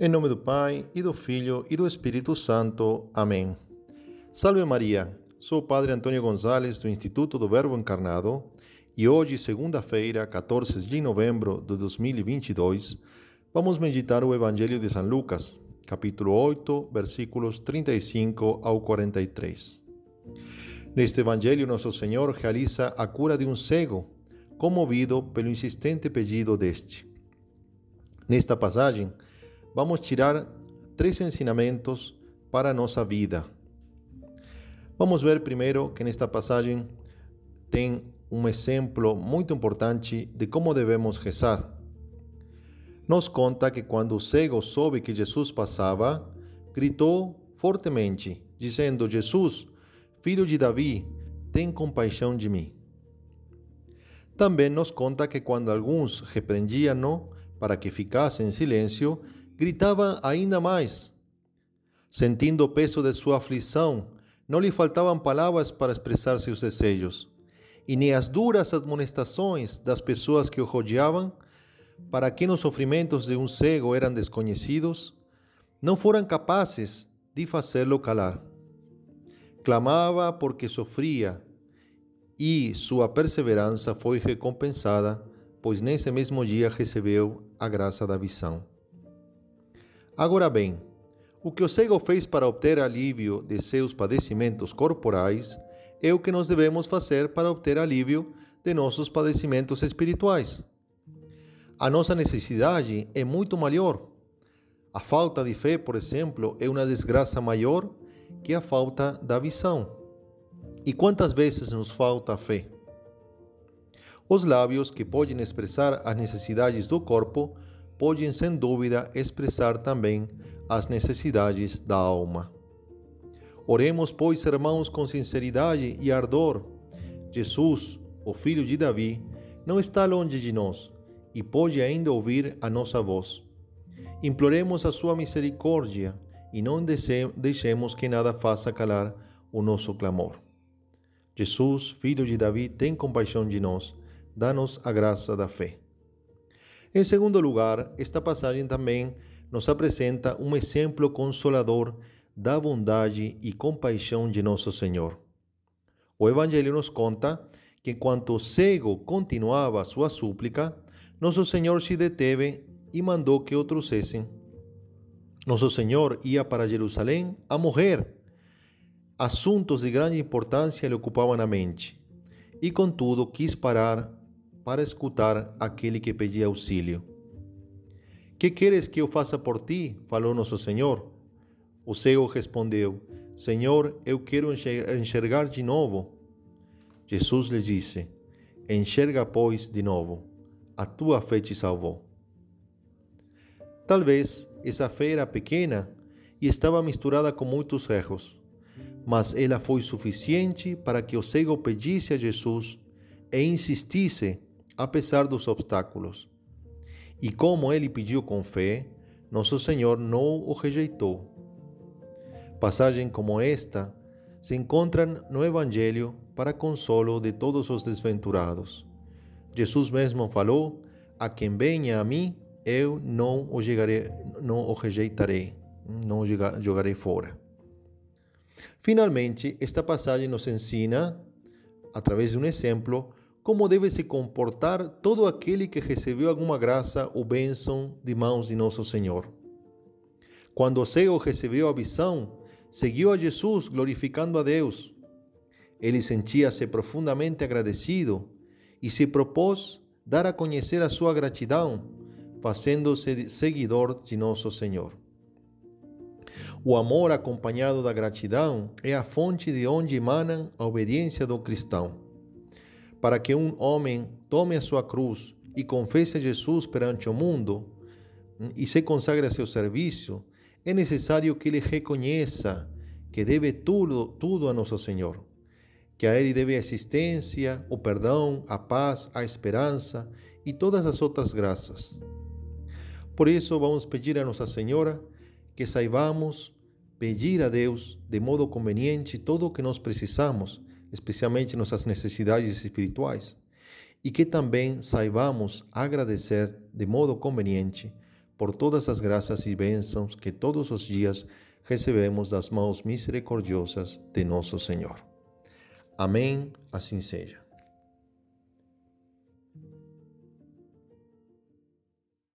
Em nome do Pai, e do Filho, e do Espírito Santo. Amém. Salve Maria, sou o Padre Antônio Gonzalez, do Instituto do Verbo Encarnado, e hoje, segunda-feira, 14 de novembro de 2022, vamos meditar o Evangelho de São Lucas, capítulo 8, versículos 35 ao 43. Neste Evangelho, Nosso Senhor realiza a cura de um cego, comovido pelo insistente pedido deste. Nesta passagem, vamos tirar três ensinamentos para a nossa vida. Vamos ver primeiro que nesta passagem tem um exemplo muito importante de como devemos rezar. Nos conta que quando o cego soube que Jesus passava, gritou fortemente, dizendo: Jesus, filho de Davi, tem compaixão de mim. Também nos conta que quando alguns repreendiam-no para que ficasse em silêncio, gritava ainda mais. Sentindo o peso de sua aflição, não lhe faltavam palavras para expressar seus desejos, e nem as duras admonestações das pessoas que o rodeavam, para quem os sofrimentos de um cego eram desconhecidos, não foram capazes de fazê-lo calar. Clamava porque sofria, e sua perseverança foi recompensada, pois nesse mesmo dia recebeu a graça da visão. Agora bem, o que o cego fez para obter alívio de seus padecimentos corporais é o que nós devemos fazer para obter alívio de nossos padecimentos espirituais. A nossa necessidade é muito maior. A falta de fé, por exemplo, é uma desgraça maior que a falta da visão. E quantas vezes nos falta fé? Os lábios que podem expressar as necessidades do corpo podem, sem dúvida, expressar também as necessidades da alma. Oremos, pois, irmãos, com sinceridade e ardor. Jesus, o Filho de Davi, não está longe de nós e pode ainda ouvir a nossa voz. Imploremos a sua misericórdia e não deixemos que nada faça calar o nosso clamor. Jesus, Filho de Davi, tem compaixão de nós, dá-nos a graça da fé. Em segundo lugar, esta passagem também nos apresenta um exemplo consolador da bondade e compaixão de nosso Senhor. O Evangelho nos conta que enquanto o cego continuava sua súplica, nosso Senhor se deteve e mandou que o trouxessem. Nosso Senhor ia para Jerusalém a morrer. Assuntos de grande importância lhe ocupavam a mente, e contudo quis parar para escutar aquele que pedia auxílio. Que queres que eu faça por ti? falou nosso Senhor. O cego respondeu: Senhor, eu quero enxergar de novo. Jesus lhe disse: Enxerga, pois, de novo. A tua fé te salvou. Talvez essa fé era pequena e estava misturada com muitos erros, mas ela foi suficiente para que o cego pedisse a Jesus e insistisse apesar dos obstáculos. E como ele pediu com fé, nosso Senhor não o rejeitou. Passagem como esta se encontram no Evangelho para consolo de todos os desventurados. Jesus mesmo falou: A quem venha a mim, eu não o, jogarei, não o rejeitarei, não o jogarei fora. Finalmente, esta passagem nos ensina, através de um exemplo, como deve se comportar todo aquele que recebeu alguma graça ou bênção de mãos de nosso Senhor. Quando o cego recebeu a visão, seguiu a Jesus glorificando a Deus. Ele sentia-se profundamente agradecido e se propôs dar a conhecer a sua gratidão, fazendo-se seguidor de nosso Senhor. O amor acompanhado da gratidão é a fonte de onde emana a obediência do cristão. Para que um homem tome a sua cruz e confesse Jesus perante o mundo hum, e se consagre a seu serviço, é necessário que ele reconheça que deve tudo, tudo a nosso Senhor, que a Ele deve a existência, o perdão, a paz, a esperança e todas as outras graças. Por isso, vamos pedir a Nossa Senhora que saibamos pedir a Deus de modo conveniente todo o que nós precisamos especialmente nossas necessidades espirituais, e que também saibamos agradecer de modo conveniente por todas as graças e bênçãos que todos os dias recebemos das mãos misericordiosas de nosso Senhor. Amém, assim seja.